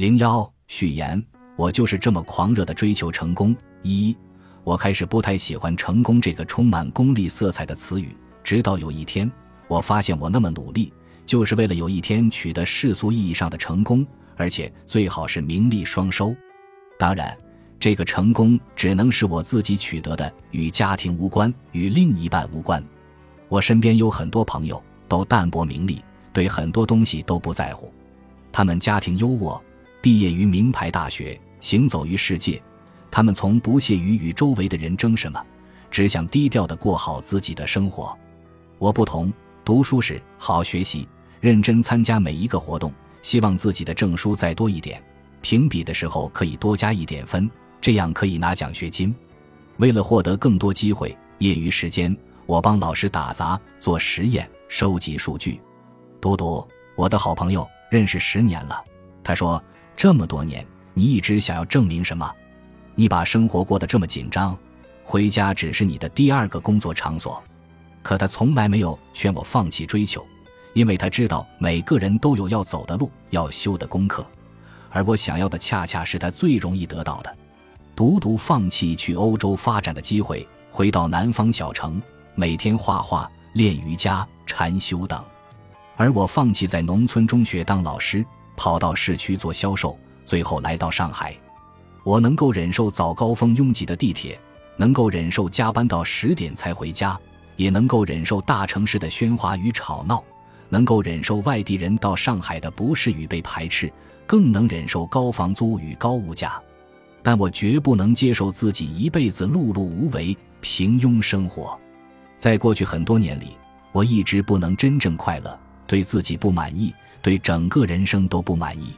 零幺序言：我就是这么狂热的追求成功。一，我开始不太喜欢“成功”这个充满功利色彩的词语，直到有一天，我发现我那么努力，就是为了有一天取得世俗意义上的成功，而且最好是名利双收。当然，这个成功只能是我自己取得的，与家庭无关，与另一半无关。我身边有很多朋友都淡泊名利，对很多东西都不在乎，他们家庭优渥。毕业于名牌大学，行走于世界，他们从不屑于与周围的人争什么，只想低调的过好自己的生活。我不同，读书时好好学习，认真参加每一个活动，希望自己的证书再多一点，评比的时候可以多加一点分，这样可以拿奖学金。为了获得更多机会，业余时间我帮老师打杂、做实验、收集数据。嘟嘟，我的好朋友，认识十年了，他说。这么多年，你一直想要证明什么？你把生活过得这么紧张，回家只是你的第二个工作场所。可他从来没有劝我放弃追求，因为他知道每个人都有要走的路，要修的功课，而我想要的恰恰是他最容易得到的：独独放弃去欧洲发展的机会，回到南方小城，每天画画、练瑜伽、禅修等；而我放弃在农村中学当老师。跑到市区做销售，最后来到上海。我能够忍受早高峰拥挤的地铁，能够忍受加班到十点才回家，也能够忍受大城市的喧哗与吵闹，能够忍受外地人到上海的不适与被排斥，更能忍受高房租与高物价。但我绝不能接受自己一辈子碌碌无为、平庸生活。在过去很多年里，我一直不能真正快乐，对自己不满意。对整个人生都不满意。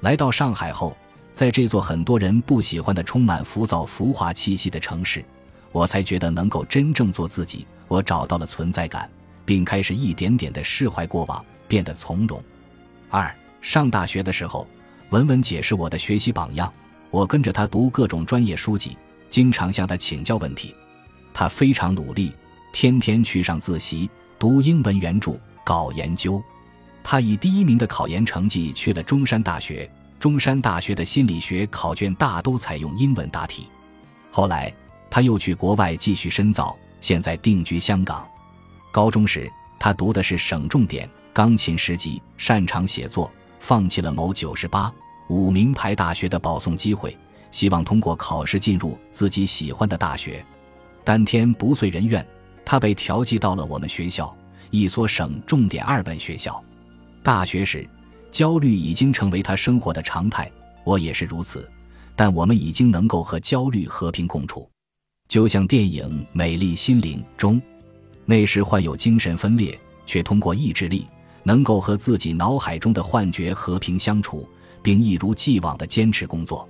来到上海后，在这座很多人不喜欢的、充满浮躁、浮华气息的城市，我才觉得能够真正做自己。我找到了存在感，并开始一点点的释怀过往，变得从容。二上大学的时候，文文姐是我的学习榜样，我跟着她读各种专业书籍，经常向她请教问题。她非常努力，天天去上自习，读英文原著，搞研究。他以第一名的考研成绩去了中山大学，中山大学的心理学考卷大都采用英文答题。后来他又去国外继续深造，现在定居香港。高中时他读的是省重点钢琴十级，擅长写作，放弃了某九十八五名牌大学的保送机会，希望通过考试进入自己喜欢的大学。当天不遂人愿，他被调剂到了我们学校，一所省重点二本学校。大学时，焦虑已经成为他生活的常态，我也是如此。但我们已经能够和焦虑和平共处，就像电影《美丽心灵》中，那时患有精神分裂，却通过意志力能够和自己脑海中的幻觉和平相处，并一如既往地坚持工作。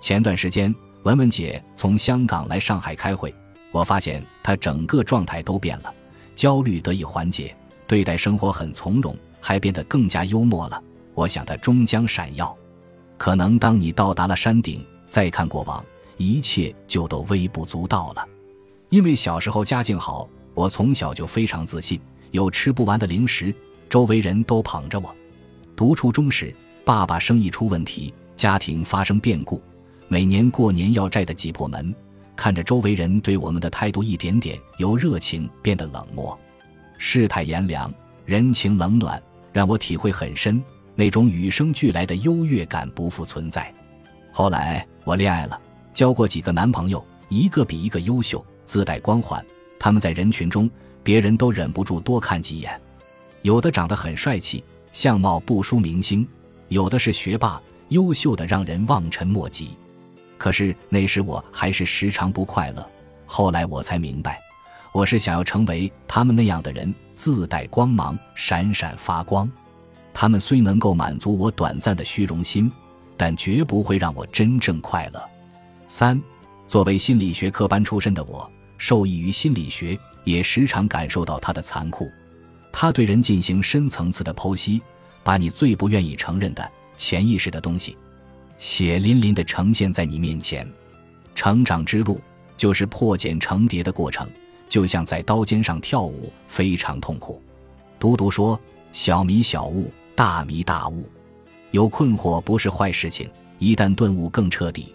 前段时间，文文姐从香港来上海开会，我发现她整个状态都变了，焦虑得以缓解，对待生活很从容。还变得更加幽默了。我想它终将闪耀。可能当你到达了山顶，再看过往，一切就都微不足道了。因为小时候家境好，我从小就非常自信，有吃不完的零食，周围人都捧着我。读初中时，爸爸生意出问题，家庭发生变故，每年过年要债的挤破门。看着周围人对我们的态度一点点由热情变得冷漠，世态炎凉，人情冷暖。让我体会很深，那种与生俱来的优越感不复存在。后来我恋爱了，交过几个男朋友，一个比一个优秀，自带光环。他们在人群中，别人都忍不住多看几眼。有的长得很帅气，相貌不输明星；有的是学霸，优秀的让人望尘莫及。可是那时我还是时常不快乐。后来我才明白。我是想要成为他们那样的人，自带光芒，闪闪发光。他们虽能够满足我短暂的虚荣心，但绝不会让我真正快乐。三，作为心理学科班出身的我，受益于心理学，也时常感受到它的残酷。它对人进行深层次的剖析，把你最不愿意承认的潜意识的东西，血淋淋地呈现在你面前。成长之路就是破茧成蝶的过程。就像在刀尖上跳舞，非常痛苦。独独说：“小迷小悟，大迷大悟。”有困惑不是坏事情，一旦顿悟更彻底。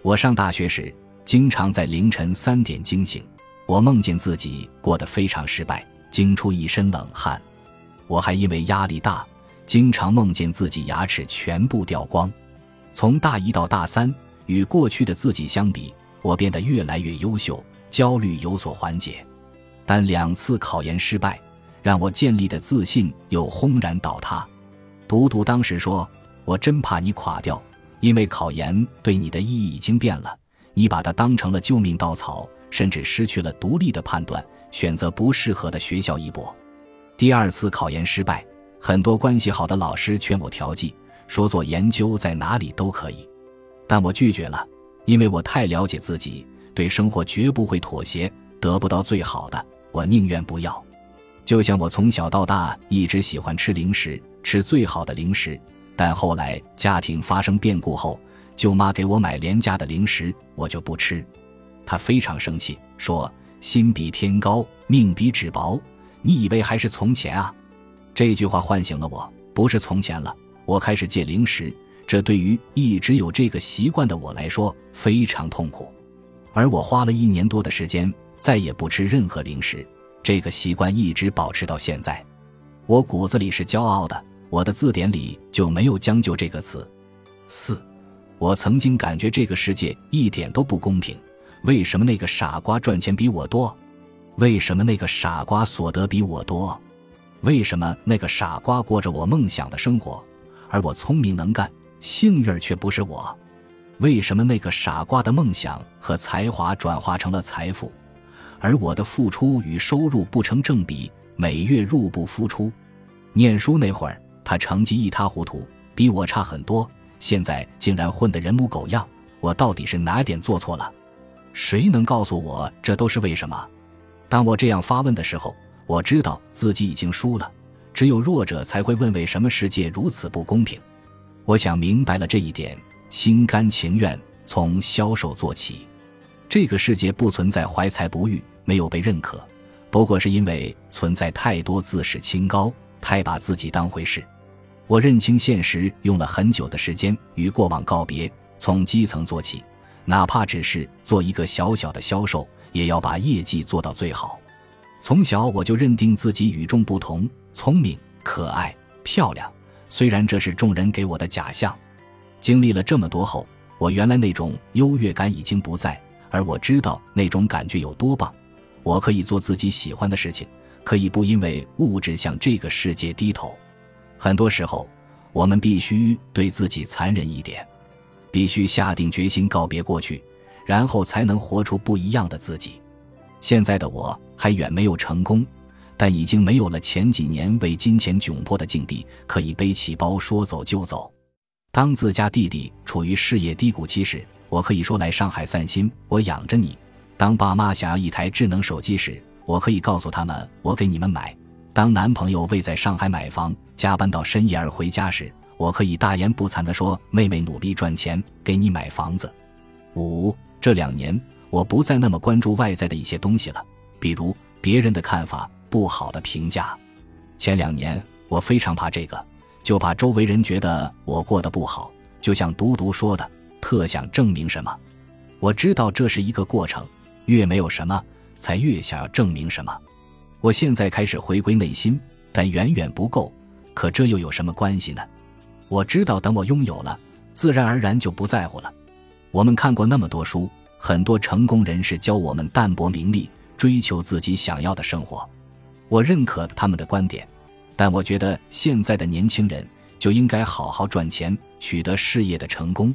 我上大学时，经常在凌晨三点惊醒，我梦见自己过得非常失败，惊出一身冷汗。我还因为压力大，经常梦见自己牙齿全部掉光。从大一到大三，与过去的自己相比，我变得越来越优秀，焦虑有所缓解。但两次考研失败，让我建立的自信又轰然倒塌。独独当时说：“我真怕你垮掉，因为考研对你的意义已经变了，你把它当成了救命稻草，甚至失去了独立的判断，选择不适合的学校一搏。”第二次考研失败，很多关系好的老师劝我调剂，说做研究在哪里都可以，但我拒绝了，因为我太了解自己，对生活绝不会妥协，得不到最好的，我宁愿不要。就像我从小到大一直喜欢吃零食，吃最好的零食，但后来家庭发生变故后，舅妈给我买廉价的零食，我就不吃。她非常生气，说：“心比天高，命比纸薄。”你以为还是从前啊？这句话唤醒了我，不是从前了。我开始戒零食，这对于一直有这个习惯的我来说非常痛苦。而我花了一年多的时间，再也不吃任何零食，这个习惯一直保持到现在。我骨子里是骄傲的，我的字典里就没有将就这个词。四，我曾经感觉这个世界一点都不公平，为什么那个傻瓜赚钱比我多？为什么那个傻瓜所得比我多？为什么那个傻瓜过着我梦想的生活，而我聪明能干，幸运却不是我？为什么那个傻瓜的梦想和才华转化成了财富，而我的付出与收入不成正比，每月入不敷出？念书那会儿，他成绩一塌糊涂，比我差很多，现在竟然混得人模狗样，我到底是哪点做错了？谁能告诉我这都是为什么？当我这样发问的时候，我知道自己已经输了。只有弱者才会问：为什么世界如此不公平？我想明白了这一点，心甘情愿从销售做起。这个世界不存在怀才不遇，没有被认可，不过是因为存在太多自视清高、太把自己当回事。我认清现实，用了很久的时间与过往告别，从基层做起，哪怕只是做一个小小的销售。也要把业绩做到最好。从小我就认定自己与众不同，聪明、可爱、漂亮。虽然这是众人给我的假象。经历了这么多后，我原来那种优越感已经不在，而我知道那种感觉有多棒。我可以做自己喜欢的事情，可以不因为物质向这个世界低头。很多时候，我们必须对自己残忍一点，必须下定决心告别过去。然后才能活出不一样的自己。现在的我还远没有成功，但已经没有了前几年为金钱窘迫的境地，可以背起包说走就走。当自家弟弟处于事业低谷期时，我可以说来上海散心，我养着你；当爸妈想要一台智能手机时，我可以告诉他们我给你们买；当男朋友为在上海买房加班到深夜而回家时，我可以大言不惭地说妹妹努力赚钱给你买房子。五。这两年，我不再那么关注外在的一些东西了，比如别人的看法、不好的评价。前两年，我非常怕这个，就怕周围人觉得我过得不好。就像独独说的，特想证明什么。我知道这是一个过程，越没有什么，才越想要证明什么。我现在开始回归内心，但远远不够。可这又有什么关系呢？我知道，等我拥有了，自然而然就不在乎了。我们看过那么多书，很多成功人士教我们淡泊名利，追求自己想要的生活。我认可他们的观点，但我觉得现在的年轻人就应该好好赚钱，取得事业的成功。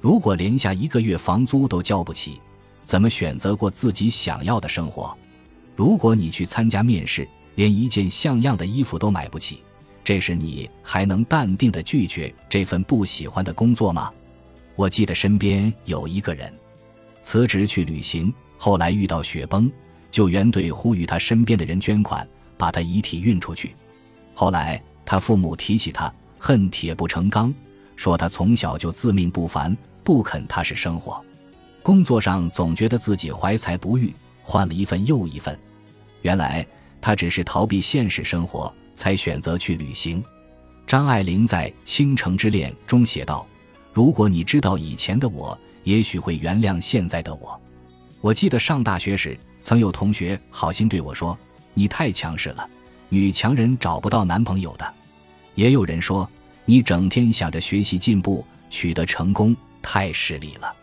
如果连下一个月房租都交不起，怎么选择过自己想要的生活？如果你去参加面试，连一件像样的衣服都买不起，这时你还能淡定地拒绝这份不喜欢的工作吗？我记得身边有一个人，辞职去旅行，后来遇到雪崩，救援队呼吁他身边的人捐款，把他遗体运出去。后来他父母提起他，恨铁不成钢，说他从小就自命不凡，不肯踏实生活。工作上总觉得自己怀才不遇，换了一份又一份。原来他只是逃避现实生活，才选择去旅行。张爱玲在《倾城之恋》中写道：“如果你知道以前的我，也许会原谅现在的我。”我记得上大学时，曾有同学好心对我说：“你太强势了，女强人找不到男朋友的。”也有人说：“你整天想着学习进步，取得成功，太势利了。”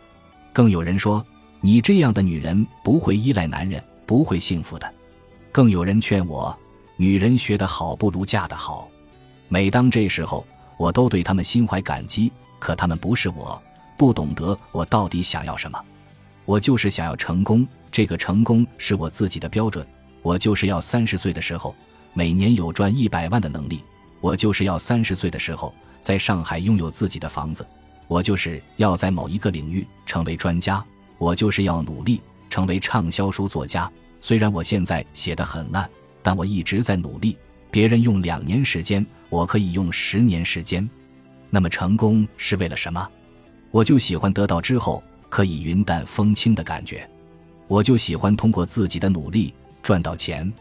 更有人说：“你这样的女人不会依赖男人，不会幸福的。”更有人劝我：“女人学得好不如嫁得好。”每当这时候，我都对他们心怀感激。可他们不是我，不懂得我到底想要什么。我就是想要成功，这个成功是我自己的标准。我就是要三十岁的时候，每年有赚一百万的能力。我就是要三十岁的时候，在上海拥有自己的房子。我就是要在某一个领域成为专家。我就是要努力成为畅销书作家。虽然我现在写的很烂，但我一直在努力。别人用两年时间，我可以用十年时间。那么成功是为了什么？我就喜欢得到之后可以云淡风轻的感觉。我就喜欢通过自己的努力赚到钱，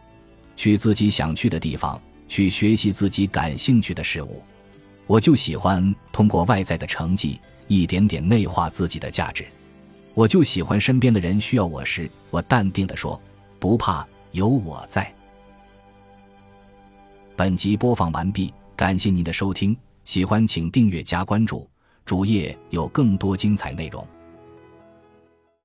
去自己想去的地方，去学习自己感兴趣的事物。我就喜欢通过外在的成绩一点点内化自己的价值。我就喜欢身边的人需要我时，我淡定地说：“不怕，有我在。”本集播放完毕，感谢您的收听，喜欢请订阅加关注，主页有更多精彩内容。